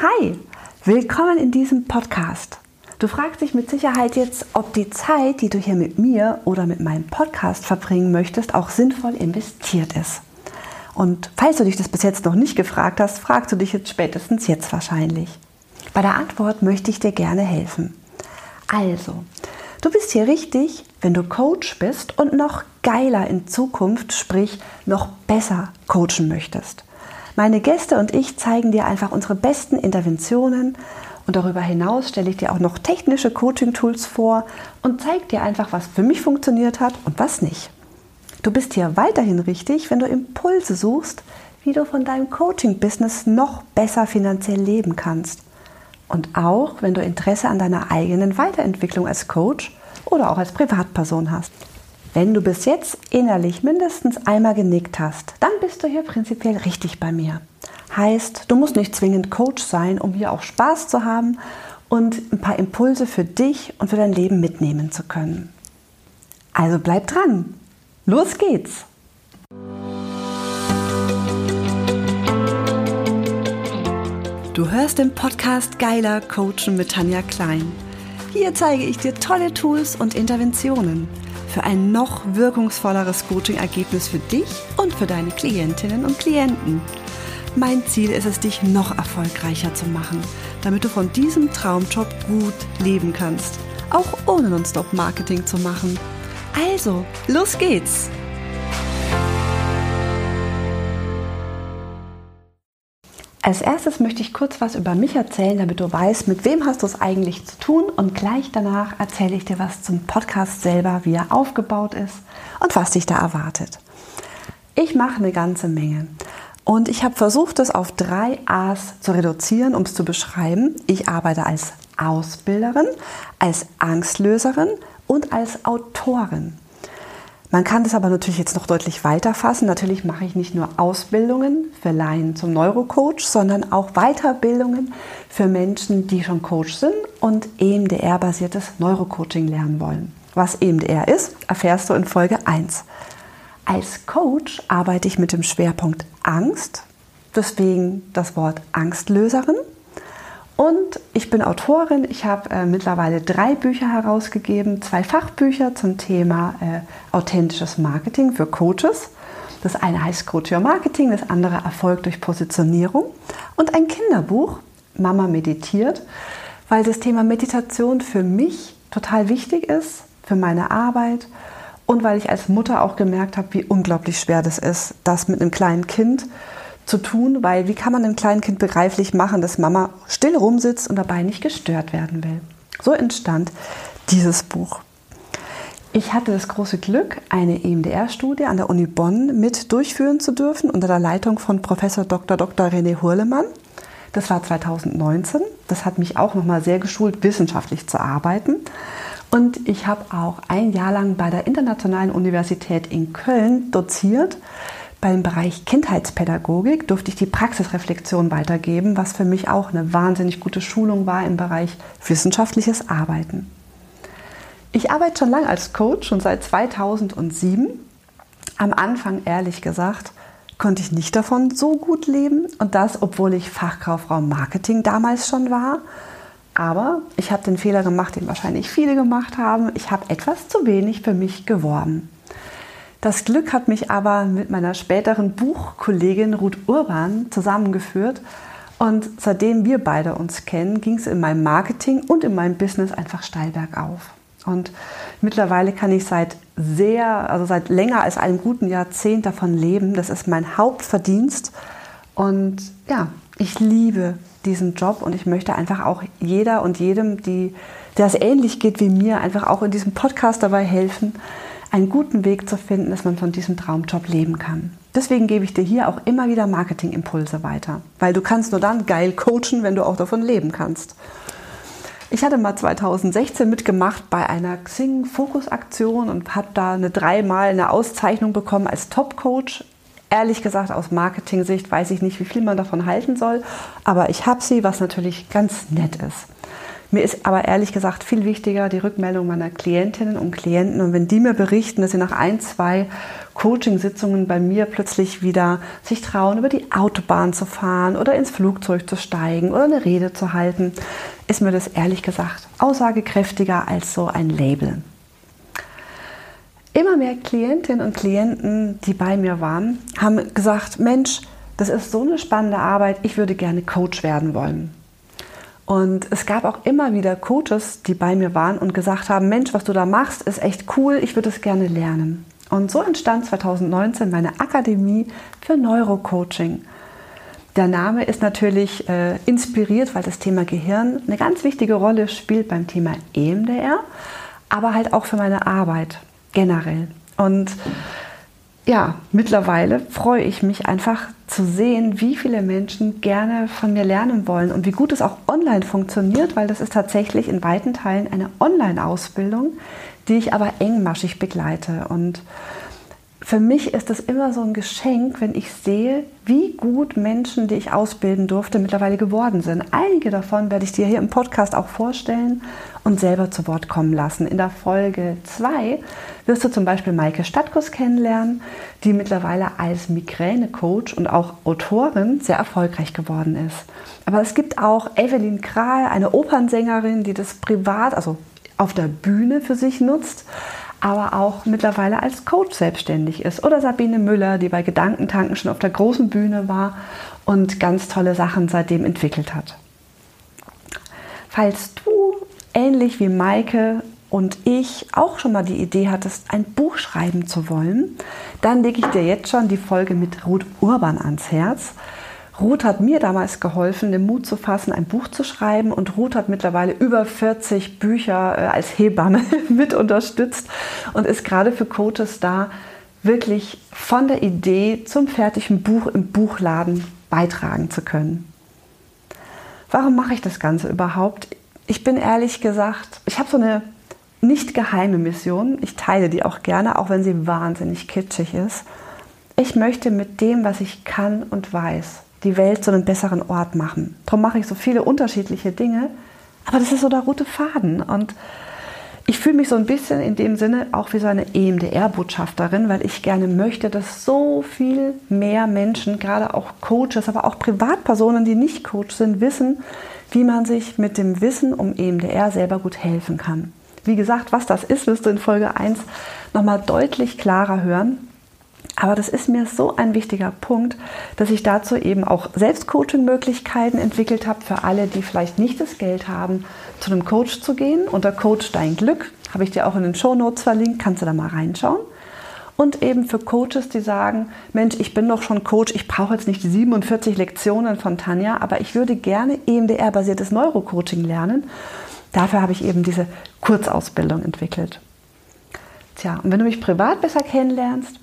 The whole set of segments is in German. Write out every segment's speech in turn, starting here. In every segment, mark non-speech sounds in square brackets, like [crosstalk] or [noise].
Hi, willkommen in diesem Podcast. Du fragst dich mit Sicherheit jetzt, ob die Zeit, die du hier mit mir oder mit meinem Podcast verbringen möchtest, auch sinnvoll investiert ist. Und falls du dich das bis jetzt noch nicht gefragt hast, fragst du dich jetzt spätestens jetzt wahrscheinlich. Bei der Antwort möchte ich dir gerne helfen. Also, du bist hier richtig, wenn du Coach bist und noch geiler in Zukunft, sprich noch besser coachen möchtest. Meine Gäste und ich zeigen dir einfach unsere besten Interventionen und darüber hinaus stelle ich dir auch noch technische Coaching-Tools vor und zeige dir einfach, was für mich funktioniert hat und was nicht. Du bist hier weiterhin richtig, wenn du Impulse suchst, wie du von deinem Coaching-Business noch besser finanziell leben kannst. Und auch, wenn du Interesse an deiner eigenen Weiterentwicklung als Coach oder auch als Privatperson hast. Wenn du bis jetzt innerlich mindestens einmal genickt hast, dann bist du hier prinzipiell richtig bei mir. Heißt, du musst nicht zwingend Coach sein, um hier auch Spaß zu haben und ein paar Impulse für dich und für dein Leben mitnehmen zu können. Also bleib dran. Los geht's! Du hörst den Podcast Geiler Coachen mit Tanja Klein. Hier zeige ich dir tolle Tools und Interventionen für ein noch wirkungsvolleres Coaching-Ergebnis für dich und für deine Klientinnen und Klienten. Mein Ziel ist es, dich noch erfolgreicher zu machen, damit du von diesem Traumjob gut leben kannst, auch ohne Nonstop-Marketing zu machen. Also, los geht's! Als erstes möchte ich kurz was über mich erzählen, damit du weißt, mit wem hast du es eigentlich zu tun. Und gleich danach erzähle ich dir was zum Podcast selber, wie er aufgebaut ist und was dich da erwartet. Ich mache eine ganze Menge. Und ich habe versucht, es auf drei A's zu reduzieren, um es zu beschreiben. Ich arbeite als Ausbilderin, als Angstlöserin und als Autorin. Man kann das aber natürlich jetzt noch deutlich weiter fassen. Natürlich mache ich nicht nur Ausbildungen für Laien zum Neurocoach, sondern auch Weiterbildungen für Menschen, die schon Coach sind und EMDR-basiertes Neurocoaching lernen wollen. Was EMDR ist, erfährst du in Folge 1. Als Coach arbeite ich mit dem Schwerpunkt Angst, deswegen das Wort Angstlöserin. Und ich bin Autorin. Ich habe äh, mittlerweile drei Bücher herausgegeben, zwei Fachbücher zum Thema äh, authentisches Marketing für Coaches. Das eine heißt Coach Your Marketing, das andere Erfolg durch Positionierung und ein Kinderbuch, Mama meditiert, weil das Thema Meditation für mich total wichtig ist, für meine Arbeit und weil ich als Mutter auch gemerkt habe, wie unglaublich schwer das ist, das mit einem kleinen Kind zu tun, weil wie kann man einem kleinen Kind begreiflich machen, dass Mama still rumsitzt und dabei nicht gestört werden will. So entstand dieses Buch. Ich hatte das große Glück, eine EMDR-Studie an der Uni Bonn mit durchführen zu dürfen unter der Leitung von Professor Dr. Dr. René Hurlemann. Das war 2019. Das hat mich auch nochmal sehr geschult, wissenschaftlich zu arbeiten. Und ich habe auch ein Jahr lang bei der Internationalen Universität in Köln doziert beim Bereich Kindheitspädagogik durfte ich die Praxisreflexion weitergeben, was für mich auch eine wahnsinnig gute Schulung war im Bereich wissenschaftliches Arbeiten. Ich arbeite schon lange als Coach, schon seit 2007. Am Anfang, ehrlich gesagt, konnte ich nicht davon so gut leben und das, obwohl ich Fachkauffrau Marketing damals schon war. Aber ich habe den Fehler gemacht, den wahrscheinlich viele gemacht haben. Ich habe etwas zu wenig für mich geworben. Das Glück hat mich aber mit meiner späteren Buchkollegin Ruth Urban zusammengeführt. Und seitdem wir beide uns kennen, ging es in meinem Marketing und in meinem Business einfach steil bergauf. Und mittlerweile kann ich seit sehr, also seit länger als einem guten Jahrzehnt davon leben. Das ist mein Hauptverdienst. Und ja, ich liebe diesen Job und ich möchte einfach auch jeder und jedem, die, der es ähnlich geht wie mir, einfach auch in diesem Podcast dabei helfen, einen guten Weg zu finden, dass man von diesem Traumjob leben kann. Deswegen gebe ich dir hier auch immer wieder Marketingimpulse weiter, weil du kannst nur dann geil coachen, wenn du auch davon leben kannst. Ich hatte mal 2016 mitgemacht bei einer Xing Fokus Aktion und habe da eine dreimal eine Auszeichnung bekommen als Top Coach. Ehrlich gesagt, aus Marketing-Sicht weiß ich nicht, wie viel man davon halten soll, aber ich habe sie, was natürlich ganz nett ist. Mir ist aber ehrlich gesagt viel wichtiger die Rückmeldung meiner Klientinnen und Klienten. Und wenn die mir berichten, dass sie nach ein, zwei Coaching-Sitzungen bei mir plötzlich wieder sich trauen, über die Autobahn zu fahren oder ins Flugzeug zu steigen oder eine Rede zu halten, ist mir das ehrlich gesagt aussagekräftiger als so ein Label. Immer mehr Klientinnen und Klienten, die bei mir waren, haben gesagt, Mensch, das ist so eine spannende Arbeit, ich würde gerne Coach werden wollen. Und es gab auch immer wieder Coaches, die bei mir waren und gesagt haben, Mensch, was du da machst, ist echt cool, ich würde es gerne lernen. Und so entstand 2019 meine Akademie für Neurocoaching. Der Name ist natürlich äh, inspiriert, weil das Thema Gehirn eine ganz wichtige Rolle spielt beim Thema EMDR, aber halt auch für meine Arbeit generell. Und ja, mittlerweile freue ich mich einfach zu sehen, wie viele Menschen gerne von mir lernen wollen und wie gut es auch online funktioniert, weil das ist tatsächlich in weiten Teilen eine Online-Ausbildung, die ich aber engmaschig begleite. Und für mich ist es immer so ein Geschenk, wenn ich sehe, wie gut Menschen, die ich ausbilden durfte, mittlerweile geworden sind. Einige davon werde ich dir hier im Podcast auch vorstellen und selber zu Wort kommen lassen. In der Folge 2 wirst du zum Beispiel Maike Stadtkus kennenlernen, die mittlerweile als Migräne-Coach und auch Autorin sehr erfolgreich geworden ist. Aber es gibt auch Evelyn Kral, eine Opernsängerin, die das privat, also auf der Bühne für sich nutzt aber auch mittlerweile als Coach selbstständig ist. Oder Sabine Müller, die bei Gedankentanken schon auf der großen Bühne war und ganz tolle Sachen seitdem entwickelt hat. Falls du ähnlich wie Maike und ich auch schon mal die Idee hattest, ein Buch schreiben zu wollen, dann lege ich dir jetzt schon die Folge mit Ruth Urban ans Herz. Ruth hat mir damals geholfen, den Mut zu fassen, ein Buch zu schreiben. Und Ruth hat mittlerweile über 40 Bücher äh, als Hebamme [laughs] mit unterstützt und ist gerade für Coaches da, wirklich von der Idee zum fertigen Buch im Buchladen beitragen zu können. Warum mache ich das Ganze überhaupt? Ich bin ehrlich gesagt, ich habe so eine nicht geheime Mission. Ich teile die auch gerne, auch wenn sie wahnsinnig kitschig ist. Ich möchte mit dem, was ich kann und weiß, die Welt zu einem besseren Ort machen. Darum mache ich so viele unterschiedliche Dinge, aber das ist so der rote Faden. Und ich fühle mich so ein bisschen in dem Sinne auch wie so eine EMDR-Botschafterin, weil ich gerne möchte, dass so viel mehr Menschen, gerade auch Coaches, aber auch Privatpersonen, die nicht Coach sind, wissen, wie man sich mit dem Wissen um EMDR selber gut helfen kann. Wie gesagt, was das ist, wirst du in Folge 1 nochmal deutlich klarer hören. Aber das ist mir so ein wichtiger Punkt, dass ich dazu eben auch Selbstcoaching-Möglichkeiten entwickelt habe für alle, die vielleicht nicht das Geld haben, zu einem Coach zu gehen. Unter Coach Dein Glück habe ich dir auch in den Show Notes verlinkt, kannst du da mal reinschauen. Und eben für Coaches, die sagen, Mensch, ich bin doch schon Coach, ich brauche jetzt nicht die 47 Lektionen von Tanja, aber ich würde gerne EMDR-basiertes Neurocoaching lernen. Dafür habe ich eben diese Kurzausbildung entwickelt. Tja, und wenn du mich privat besser kennenlernst,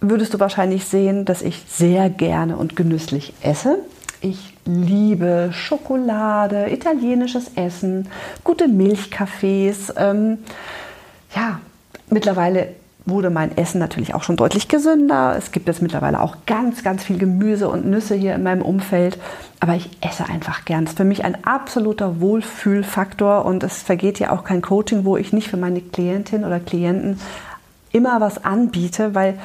würdest du wahrscheinlich sehen, dass ich sehr gerne und genüsslich esse. Ich liebe Schokolade, italienisches Essen, gute Milchkaffees. Ähm, ja, mittlerweile wurde mein Essen natürlich auch schon deutlich gesünder. Es gibt jetzt mittlerweile auch ganz, ganz viel Gemüse und Nüsse hier in meinem Umfeld. Aber ich esse einfach gern. Das ist für mich ein absoluter Wohlfühlfaktor und es vergeht ja auch kein Coaching, wo ich nicht für meine Klientin oder Klienten immer was anbiete, weil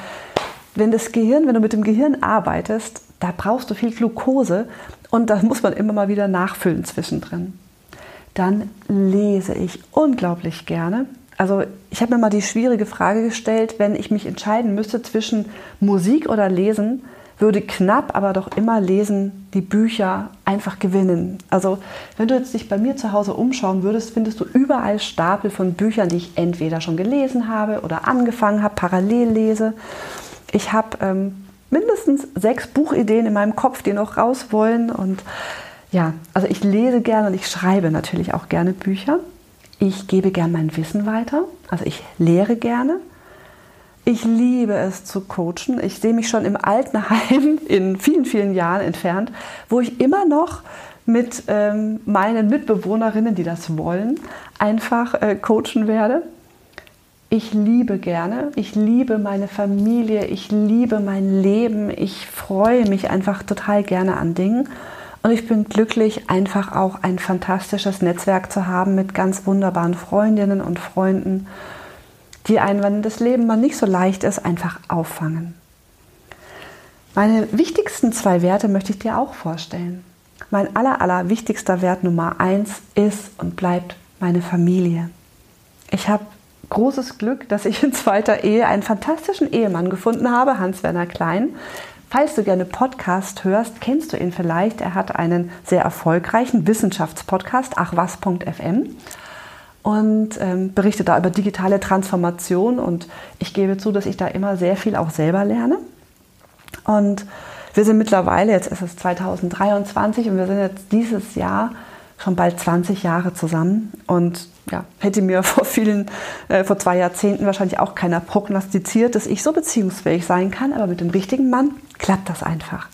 wenn das Gehirn, wenn du mit dem Gehirn arbeitest, da brauchst du viel Glucose und da muss man immer mal wieder nachfüllen zwischendrin. Dann lese ich unglaublich gerne. Also ich habe mir mal die schwierige Frage gestellt, wenn ich mich entscheiden müsste zwischen Musik oder Lesen, würde knapp, aber doch immer lesen, die Bücher einfach gewinnen. Also wenn du jetzt dich bei mir zu Hause umschauen würdest, findest du überall Stapel von Büchern, die ich entweder schon gelesen habe oder angefangen habe, parallel lese. Ich habe ähm, mindestens sechs Buchideen in meinem Kopf, die noch raus wollen. Und ja, also ich lese gerne und ich schreibe natürlich auch gerne Bücher. Ich gebe gern mein Wissen weiter. Also ich lehre gerne. Ich liebe es zu coachen. Ich sehe mich schon im Altenheim [laughs] in vielen, vielen Jahren entfernt, wo ich immer noch mit ähm, meinen Mitbewohnerinnen, die das wollen, einfach äh, coachen werde ich liebe gerne, ich liebe meine Familie, ich liebe mein Leben, ich freue mich einfach total gerne an Dingen. Und ich bin glücklich, einfach auch ein fantastisches Netzwerk zu haben mit ganz wunderbaren Freundinnen und Freunden, die einen, wenn das Leben mal nicht so leicht ist, einfach auffangen. Meine wichtigsten zwei Werte möchte ich dir auch vorstellen. Mein aller, aller wichtigster Wert Nummer eins ist und bleibt meine Familie. Ich habe großes Glück, dass ich in zweiter Ehe einen fantastischen Ehemann gefunden habe, Hans-Werner Klein, Falls du gerne Podcast hörst, kennst du ihn vielleicht. Er hat einen sehr erfolgreichen Wissenschaftspodcast, achwas.fm und ähm, berichtet da über digitale Transformation. Und ich gebe zu, dass ich da immer sehr viel auch selber lerne. Und wir sind mittlerweile, jetzt ist es 2023 und wir sind jetzt dieses Jahr schon bald 20 Jahre zusammen. Und ja, hätte mir [laughs] vor vielen, äh, vor zwei Jahrzehnten wahrscheinlich auch keiner prognostiziert, dass ich so beziehungsfähig sein kann, aber mit dem richtigen Mann klappt das einfach.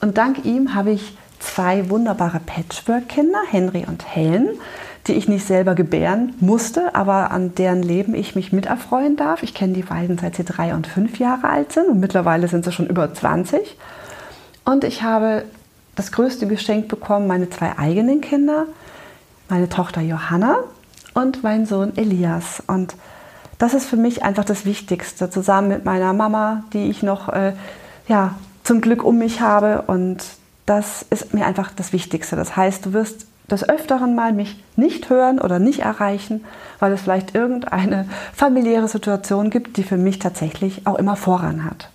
Und dank ihm habe ich zwei wunderbare Patchwork-Kinder, Henry und Helen, die ich nicht selber gebären musste, aber an deren Leben ich mich miterfreuen darf. Ich kenne die beiden seit sie drei und fünf Jahre alt sind und mittlerweile sind sie schon über 20. Und ich habe das größte Geschenk bekommen, meine zwei eigenen Kinder, meine Tochter Johanna und mein Sohn Elias. Und das ist für mich einfach das Wichtigste, zusammen mit meiner Mama, die ich noch äh, ja, zum Glück um mich habe. Und das ist mir einfach das Wichtigste. Das heißt, du wirst des Öfteren mal mich nicht hören oder nicht erreichen, weil es vielleicht irgendeine familiäre Situation gibt, die für mich tatsächlich auch immer Vorrang hat.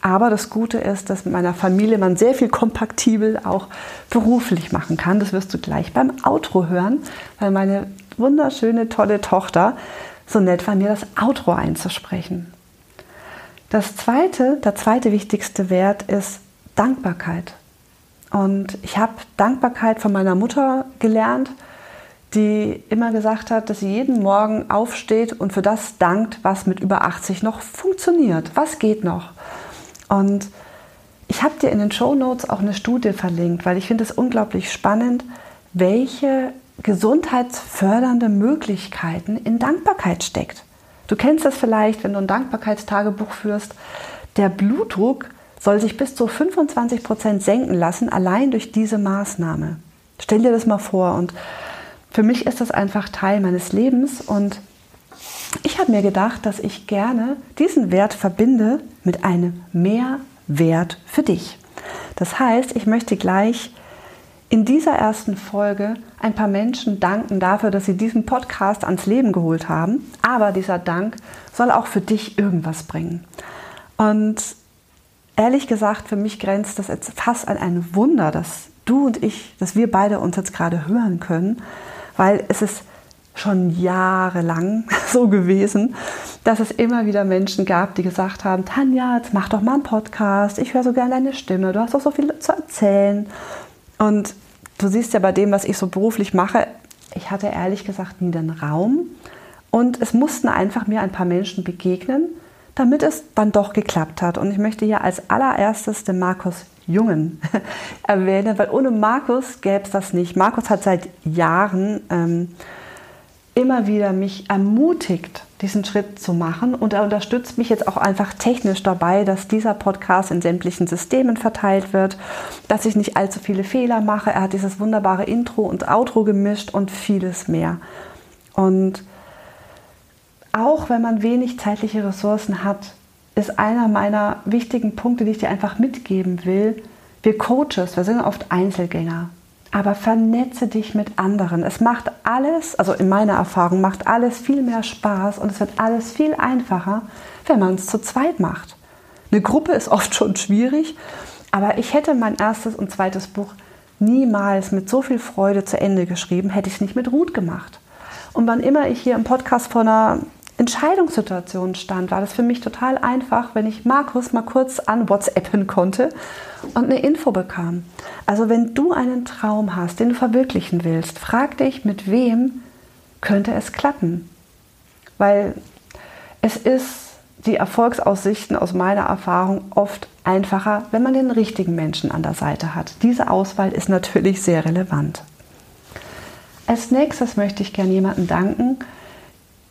Aber das Gute ist, dass mit meiner Familie man sehr viel kompatibel auch beruflich machen kann. Das wirst du gleich beim Outro hören, weil meine wunderschöne, tolle Tochter so nett war, mir das Outro einzusprechen. Das zweite, der zweite wichtigste Wert ist Dankbarkeit. Und ich habe Dankbarkeit von meiner Mutter gelernt, die immer gesagt hat, dass sie jeden Morgen aufsteht und für das dankt, was mit über 80 noch funktioniert. Was geht noch? Und ich habe dir in den Show Notes auch eine Studie verlinkt, weil ich finde es unglaublich spannend, welche gesundheitsfördernde Möglichkeiten in Dankbarkeit steckt. Du kennst das vielleicht, wenn du ein Dankbarkeitstagebuch führst. Der Blutdruck soll sich bis zu 25 Prozent senken lassen, allein durch diese Maßnahme. Stell dir das mal vor. Und für mich ist das einfach Teil meines Lebens. Und ich habe mir gedacht, dass ich gerne diesen Wert verbinde mit einem Mehrwert für dich. Das heißt, ich möchte gleich in dieser ersten Folge ein paar Menschen danken dafür, dass sie diesen Podcast ans Leben geholt haben. Aber dieser Dank soll auch für dich irgendwas bringen. Und ehrlich gesagt, für mich grenzt das jetzt fast an ein Wunder, dass du und ich, dass wir beide uns jetzt gerade hören können, weil es ist schon jahrelang [laughs] so gewesen, dass es immer wieder Menschen gab, die gesagt haben, Tanja, jetzt mach doch mal einen Podcast, ich höre so gerne deine Stimme, du hast doch so viel zu erzählen. Und du siehst ja bei dem, was ich so beruflich mache, ich hatte ehrlich gesagt nie den Raum. Und es mussten einfach mir ein paar Menschen begegnen, damit es dann doch geklappt hat. Und ich möchte hier als allererstes den Markus Jungen [laughs] erwähnen, weil ohne Markus gäbe es das nicht. Markus hat seit Jahren ähm, immer wieder mich ermutigt, diesen Schritt zu machen. Und er unterstützt mich jetzt auch einfach technisch dabei, dass dieser Podcast in sämtlichen Systemen verteilt wird, dass ich nicht allzu viele Fehler mache. Er hat dieses wunderbare Intro und Outro gemischt und vieles mehr. Und auch wenn man wenig zeitliche Ressourcen hat, ist einer meiner wichtigen Punkte, die ich dir einfach mitgeben will. Wir Coaches, wir sind oft Einzelgänger aber vernetze dich mit anderen. Es macht alles, also in meiner Erfahrung, macht alles viel mehr Spaß und es wird alles viel einfacher, wenn man es zu zweit macht. Eine Gruppe ist oft schon schwierig, aber ich hätte mein erstes und zweites Buch niemals mit so viel Freude zu Ende geschrieben, hätte ich es nicht mit Ruth gemacht. Und wann immer ich hier im Podcast vor einer Entscheidungssituation stand, war das für mich total einfach, wenn ich Markus mal kurz an WhatsAppen konnte und eine Info bekam. Also wenn du einen Traum hast, den du verwirklichen willst, frag dich, mit wem könnte es klappen? Weil es ist die Erfolgsaussichten aus meiner Erfahrung oft einfacher, wenn man den richtigen Menschen an der Seite hat. Diese Auswahl ist natürlich sehr relevant. Als nächstes möchte ich gerne jemanden danken,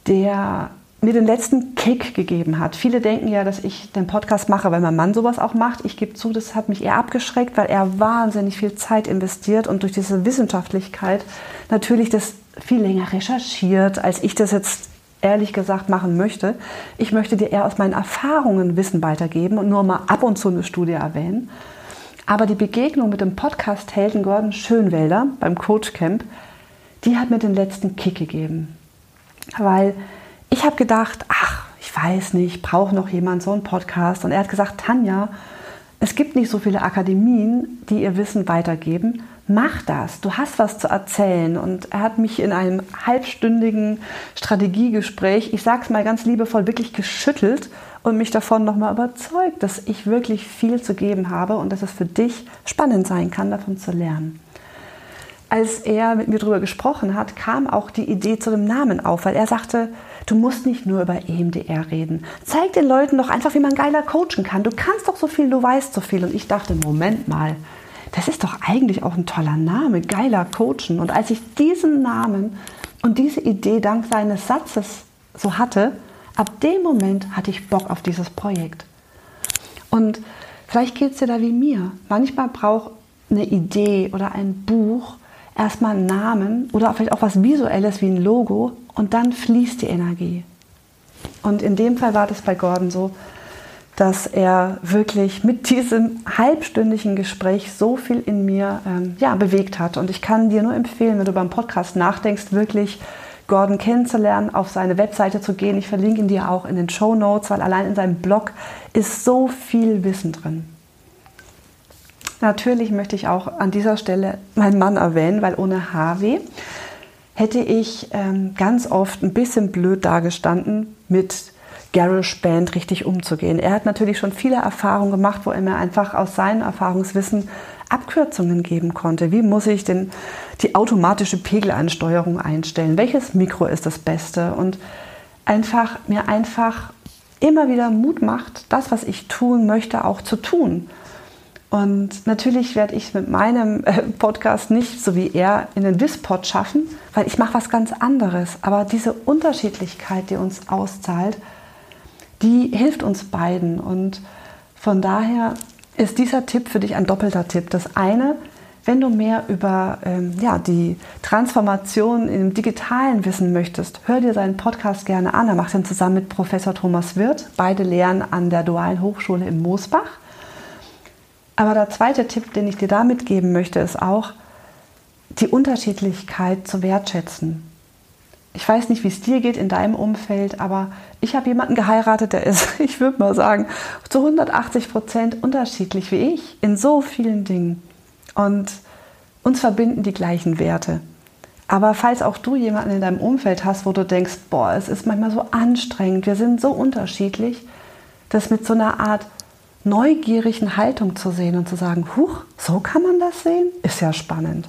der mir den letzten Kick gegeben hat. Viele denken ja, dass ich den Podcast mache, weil mein Mann sowas auch macht. Ich gebe zu, das hat mich eher abgeschreckt, weil er wahnsinnig viel Zeit investiert und durch diese Wissenschaftlichkeit natürlich das viel länger recherchiert, als ich das jetzt ehrlich gesagt machen möchte. Ich möchte dir eher aus meinen Erfahrungen Wissen weitergeben und nur mal ab und zu eine Studie erwähnen. Aber die Begegnung mit dem Podcast-Helden Gordon Schönwälder beim Coach Camp, die hat mir den letzten Kick gegeben. Weil ich habe gedacht, ach, ich weiß nicht, braucht noch jemand so einen Podcast? Und er hat gesagt, Tanja, es gibt nicht so viele Akademien, die ihr Wissen weitergeben. Mach das, du hast was zu erzählen. Und er hat mich in einem halbstündigen Strategiegespräch, ich sage es mal ganz liebevoll, wirklich geschüttelt und mich davon nochmal überzeugt, dass ich wirklich viel zu geben habe und dass es für dich spannend sein kann, davon zu lernen als er mit mir darüber gesprochen hat, kam auch die Idee zu dem Namen auf, weil er sagte, du musst nicht nur über EMDR reden. Zeig den Leuten doch einfach, wie man geiler coachen kann. Du kannst doch so viel, du weißt so viel. Und ich dachte, Moment mal, das ist doch eigentlich auch ein toller Name, geiler coachen. Und als ich diesen Namen und diese Idee dank seines Satzes so hatte, ab dem Moment hatte ich Bock auf dieses Projekt. Und vielleicht geht es dir da wie mir. Manchmal braucht eine Idee oder ein Buch erstmal einen Namen oder vielleicht auch was Visuelles wie ein Logo und dann fließt die Energie. Und in dem Fall war das bei Gordon so, dass er wirklich mit diesem halbstündigen Gespräch so viel in mir ähm, ja, bewegt hat. Und ich kann dir nur empfehlen, wenn du beim Podcast nachdenkst, wirklich Gordon kennenzulernen, auf seine Webseite zu gehen. Ich verlinke ihn dir auch in den Show Notes, weil allein in seinem Blog ist so viel Wissen drin. Natürlich möchte ich auch an dieser Stelle meinen Mann erwähnen, weil ohne Harvey hätte ich ähm, ganz oft ein bisschen blöd dagestanden, mit GarageBand richtig umzugehen. Er hat natürlich schon viele Erfahrungen gemacht, wo er mir einfach aus seinem Erfahrungswissen Abkürzungen geben konnte. Wie muss ich denn die automatische Pegelansteuerung einstellen? Welches Mikro ist das Beste? Und einfach mir einfach immer wieder Mut macht, das, was ich tun möchte, auch zu tun. Und natürlich werde ich mit meinem äh, Podcast nicht so wie er in den Wispod schaffen, weil ich mache was ganz anderes. Aber diese Unterschiedlichkeit, die uns auszahlt, die hilft uns beiden. Und von daher ist dieser Tipp für dich ein doppelter Tipp. Das eine, wenn du mehr über ähm, ja, die Transformation im Digitalen wissen möchtest, hör dir seinen Podcast gerne an. Er macht ihn zusammen mit Professor Thomas Wirth. Beide lehren an der Dualen Hochschule in Moosbach. Aber der zweite Tipp, den ich dir da mitgeben möchte, ist auch, die Unterschiedlichkeit zu wertschätzen. Ich weiß nicht, wie es dir geht in deinem Umfeld, aber ich habe jemanden geheiratet, der ist, [laughs] ich würde mal sagen, zu 180 Prozent unterschiedlich wie ich in so vielen Dingen. Und uns verbinden die gleichen Werte. Aber falls auch du jemanden in deinem Umfeld hast, wo du denkst, boah, es ist manchmal so anstrengend, wir sind so unterschiedlich, das mit so einer Art neugierigen Haltung zu sehen und zu sagen, huch, so kann man das sehen, ist ja spannend.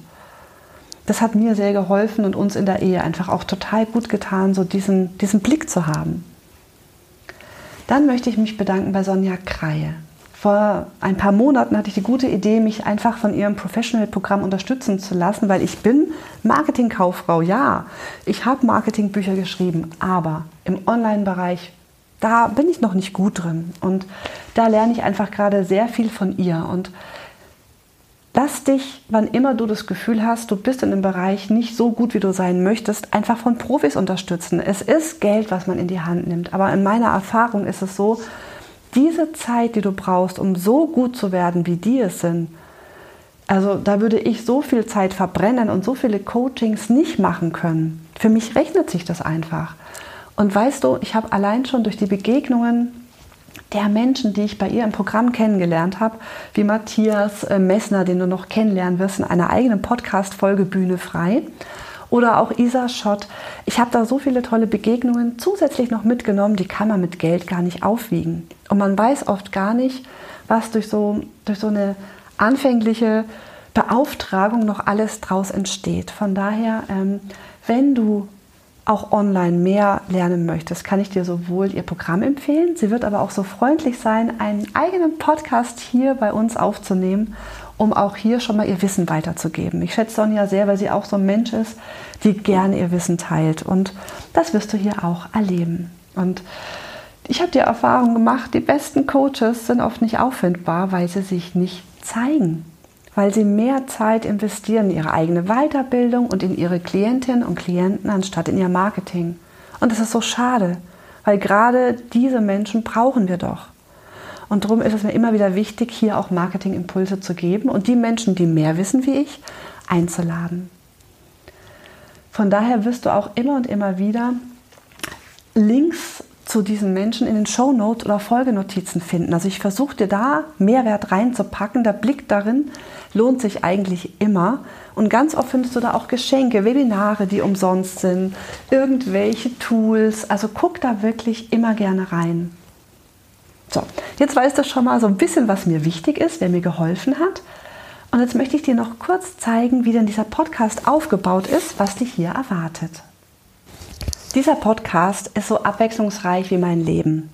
Das hat mir sehr geholfen und uns in der Ehe einfach auch total gut getan, so diesen, diesen Blick zu haben. Dann möchte ich mich bedanken bei Sonja Kreie. Vor ein paar Monaten hatte ich die gute Idee, mich einfach von ihrem Professional-Programm unterstützen zu lassen, weil ich bin Marketingkauffrau. Ja, ich habe Marketingbücher geschrieben, aber im Online-Bereich da bin ich noch nicht gut drin. Und da lerne ich einfach gerade sehr viel von ihr. Und lass dich, wann immer du das Gefühl hast, du bist in einem Bereich nicht so gut, wie du sein möchtest, einfach von Profis unterstützen. Es ist Geld, was man in die Hand nimmt. Aber in meiner Erfahrung ist es so, diese Zeit, die du brauchst, um so gut zu werden, wie die es sind, also da würde ich so viel Zeit verbrennen und so viele Coachings nicht machen können. Für mich rechnet sich das einfach. Und weißt du, ich habe allein schon durch die Begegnungen der Menschen, die ich bei ihr im Programm kennengelernt habe, wie Matthias äh, Messner, den du noch kennenlernen wirst in einer eigenen Podcast-Folge Bühne frei, oder auch Isa Schott. Ich habe da so viele tolle Begegnungen zusätzlich noch mitgenommen, die kann man mit Geld gar nicht aufwiegen. Und man weiß oft gar nicht, was durch so, durch so eine anfängliche Beauftragung noch alles draus entsteht. Von daher, ähm, wenn du auch online mehr lernen möchtest, kann ich dir sowohl ihr Programm empfehlen. Sie wird aber auch so freundlich sein, einen eigenen Podcast hier bei uns aufzunehmen, um auch hier schon mal ihr Wissen weiterzugeben. Ich schätze Sonja sehr, weil sie auch so ein Mensch ist, die gerne ihr Wissen teilt. Und das wirst du hier auch erleben. Und ich habe die Erfahrung gemacht, die besten Coaches sind oft nicht auffindbar, weil sie sich nicht zeigen, weil sie mehr Zeit investieren in ihre eigene Weiterbildung und in ihre Klientinnen und Klienten anstatt in ihr Marketing. Und das ist so schade, weil gerade diese Menschen brauchen wir doch. Und darum ist es mir immer wieder wichtig, hier auch Marketingimpulse zu geben und die Menschen, die mehr wissen wie ich, einzuladen. Von daher wirst du auch immer und immer wieder Links zu diesen Menschen in den Show Notes oder Folgenotizen finden. Also ich versuche dir da Mehrwert reinzupacken. Der Blick darin lohnt sich eigentlich immer. Und ganz oft findest du da auch Geschenke, Webinare, die umsonst sind, irgendwelche Tools. Also guck da wirklich immer gerne rein. So, jetzt weißt du schon mal so ein bisschen, was mir wichtig ist, wer mir geholfen hat. Und jetzt möchte ich dir noch kurz zeigen, wie denn dieser Podcast aufgebaut ist, was dich hier erwartet. Dieser Podcast ist so abwechslungsreich wie mein Leben.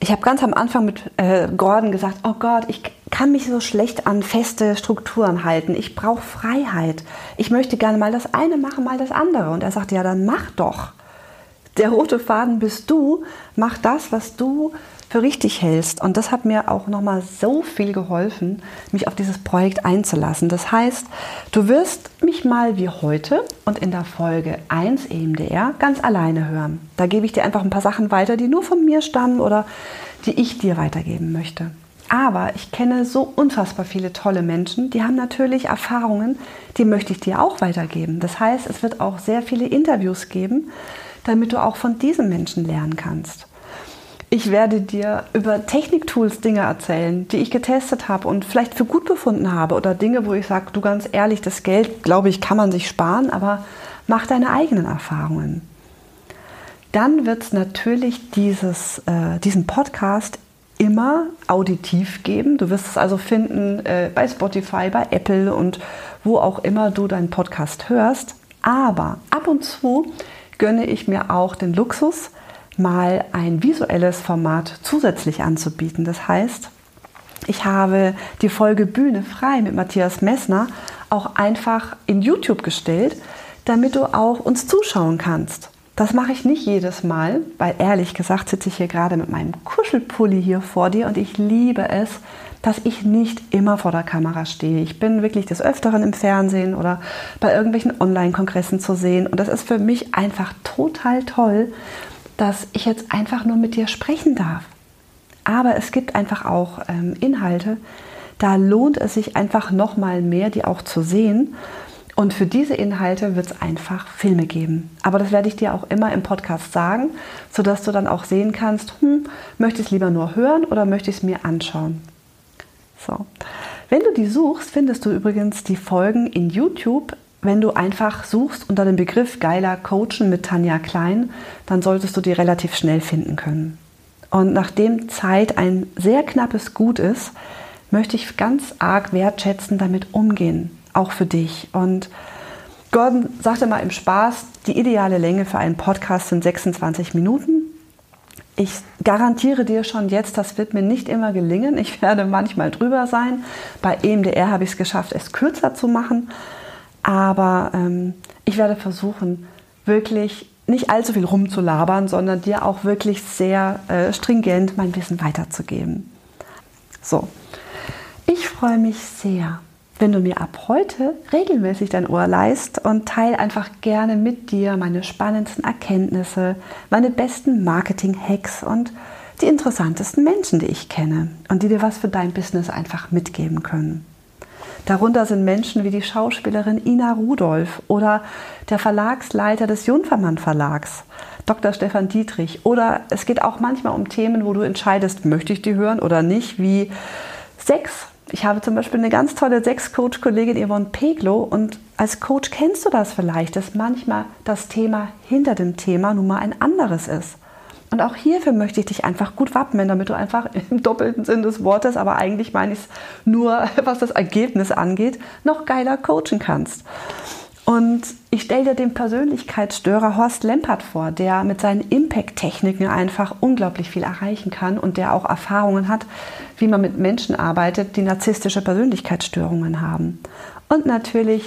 Ich habe ganz am Anfang mit äh, Gordon gesagt, oh Gott, ich kann mich so schlecht an feste Strukturen halten. Ich brauche Freiheit. Ich möchte gerne mal das eine machen, mal das andere. Und er sagte, ja, dann mach doch. Der rote Faden bist du. Mach das, was du für richtig hältst. Und das hat mir auch nochmal so viel geholfen, mich auf dieses Projekt einzulassen. Das heißt, du wirst mich mal wie heute und in der Folge 1 EMDR ganz alleine hören. Da gebe ich dir einfach ein paar Sachen weiter, die nur von mir stammen oder die ich dir weitergeben möchte. Aber ich kenne so unfassbar viele tolle Menschen, die haben natürlich Erfahrungen, die möchte ich dir auch weitergeben. Das heißt, es wird auch sehr viele Interviews geben, damit du auch von diesen Menschen lernen kannst. Ich werde dir über Techniktools Dinge erzählen, die ich getestet habe und vielleicht für gut befunden habe oder Dinge, wo ich sage, du ganz ehrlich, das Geld, glaube ich, kann man sich sparen, aber mach deine eigenen Erfahrungen. Dann wird es natürlich dieses, äh, diesen Podcast immer auditiv geben. Du wirst es also finden äh, bei Spotify, bei Apple und wo auch immer du deinen Podcast hörst. Aber ab und zu gönne ich mir auch den Luxus, mal ein visuelles Format zusätzlich anzubieten. Das heißt, ich habe die Folge Bühne frei mit Matthias Messner auch einfach in YouTube gestellt, damit du auch uns zuschauen kannst. Das mache ich nicht jedes Mal, weil ehrlich gesagt sitze ich hier gerade mit meinem Kuschelpulli hier vor dir und ich liebe es, dass ich nicht immer vor der Kamera stehe. Ich bin wirklich des Öfteren im Fernsehen oder bei irgendwelchen Online-Kongressen zu sehen und das ist für mich einfach total toll, dass ich jetzt einfach nur mit dir sprechen darf. Aber es gibt einfach auch ähm, Inhalte, da lohnt es sich einfach noch mal mehr, die auch zu sehen. Und für diese Inhalte wird es einfach Filme geben. Aber das werde ich dir auch immer im Podcast sagen, sodass du dann auch sehen kannst, hm, möchte ich es lieber nur hören oder möchte ich es mir anschauen. So. Wenn du die suchst, findest du übrigens die Folgen in YouTube wenn du einfach suchst unter dem Begriff geiler Coachen mit Tanja Klein, dann solltest du die relativ schnell finden können. Und nachdem Zeit ein sehr knappes Gut ist, möchte ich ganz arg wertschätzen damit umgehen, auch für dich. Und Gordon sagte mal im Spaß, die ideale Länge für einen Podcast sind 26 Minuten. Ich garantiere dir schon jetzt, das wird mir nicht immer gelingen. Ich werde manchmal drüber sein. Bei EMDR habe ich es geschafft, es kürzer zu machen. Aber ähm, ich werde versuchen, wirklich nicht allzu viel rumzulabern, sondern dir auch wirklich sehr äh, stringent mein Wissen weiterzugeben. So, ich freue mich sehr, wenn du mir ab heute regelmäßig dein Ohr leist und teile einfach gerne mit dir meine spannendsten Erkenntnisse, meine besten Marketing-Hacks und die interessantesten Menschen, die ich kenne und die dir was für dein Business einfach mitgeben können. Darunter sind Menschen wie die Schauspielerin Ina Rudolph oder der Verlagsleiter des Junfermann Verlags, Dr. Stefan Dietrich. Oder es geht auch manchmal um Themen, wo du entscheidest, möchte ich die hören oder nicht, wie Sex. Ich habe zum Beispiel eine ganz tolle Sex-Coach-Kollegin Yvonne Peglo und als Coach kennst du das vielleicht, dass manchmal das Thema hinter dem Thema nun mal ein anderes ist. Und auch hierfür möchte ich dich einfach gut wappnen, damit du einfach [laughs] im doppelten Sinn des Wortes, aber eigentlich meine ich es nur, [laughs] was das Ergebnis angeht, noch geiler coachen kannst. Und ich stelle dir den Persönlichkeitsstörer Horst Lempert vor, der mit seinen Impact-Techniken einfach unglaublich viel erreichen kann und der auch Erfahrungen hat, wie man mit Menschen arbeitet, die narzisstische Persönlichkeitsstörungen haben. Und natürlich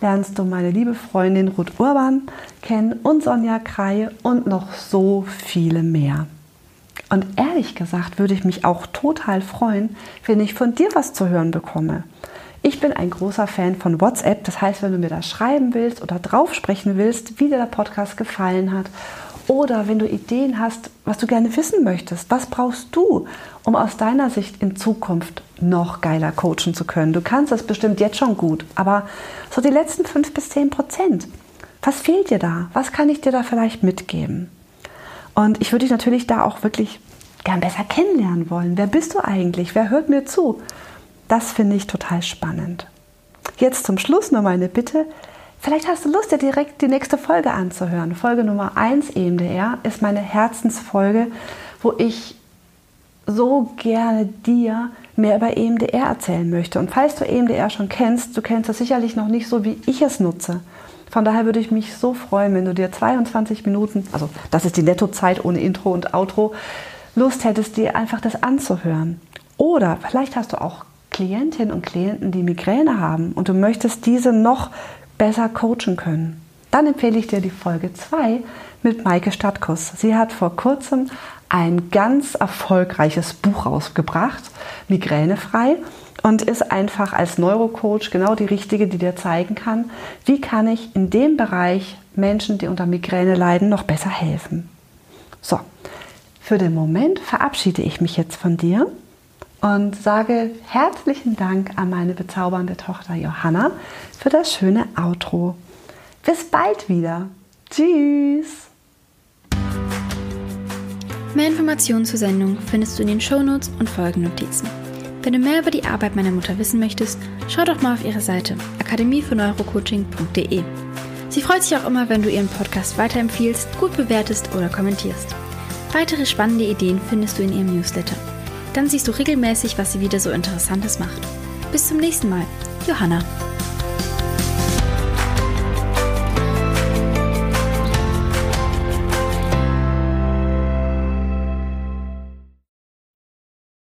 lernst du meine liebe Freundin Ruth Urban kennen und Sonja Kreie und noch so viele mehr. Und ehrlich gesagt würde ich mich auch total freuen, wenn ich von dir was zu hören bekomme. Ich bin ein großer Fan von WhatsApp. Das heißt, wenn du mir da schreiben willst oder drauf sprechen willst, wie dir der Podcast gefallen hat oder wenn du Ideen hast, was du gerne wissen möchtest, was brauchst du, um aus deiner Sicht in Zukunft noch geiler coachen zu können? Du kannst das bestimmt jetzt schon gut, aber so die letzten fünf bis zehn Prozent, was fehlt dir da? Was kann ich dir da vielleicht mitgeben? Und ich würde dich natürlich da auch wirklich gern besser kennenlernen wollen. Wer bist du eigentlich? Wer hört mir zu? Das finde ich total spannend. Jetzt zum Schluss noch meine Bitte. Vielleicht hast du Lust, dir direkt die nächste Folge anzuhören. Folge Nummer 1 EMDR ist meine Herzensfolge, wo ich so gerne dir mehr über EMDR erzählen möchte. Und falls du EMDR schon kennst, du kennst es sicherlich noch nicht so, wie ich es nutze. Von daher würde ich mich so freuen, wenn du dir 22 Minuten, also das ist die Nettozeit ohne Intro und Outro, Lust hättest, dir einfach das anzuhören. Oder vielleicht hast du auch Klientinnen und Klienten, die Migräne haben und du möchtest diese noch besser coachen können, dann empfehle ich dir die Folge 2 mit Maike Stadtkuss. Sie hat vor kurzem ein ganz erfolgreiches Buch rausgebracht, Migränefrei, und ist einfach als Neurocoach genau die richtige, die dir zeigen kann, wie kann ich in dem Bereich Menschen, die unter Migräne leiden, noch besser helfen. So, für den Moment verabschiede ich mich jetzt von dir und sage herzlichen Dank an meine bezaubernde Tochter Johanna für das schöne Outro. Bis bald wieder. Tschüss. Mehr Informationen zur Sendung findest du in den Shownotes und Folgennotizen. Wenn du mehr über die Arbeit meiner Mutter wissen möchtest, schau doch mal auf ihre Seite akademiefürs-neurocoaching.de. Sie freut sich auch immer, wenn du ihren Podcast weiterempfiehlst, gut bewertest oder kommentierst. Weitere spannende Ideen findest du in ihrem Newsletter. Dann siehst du regelmäßig, was sie wieder so Interessantes macht. Bis zum nächsten Mal. Johanna.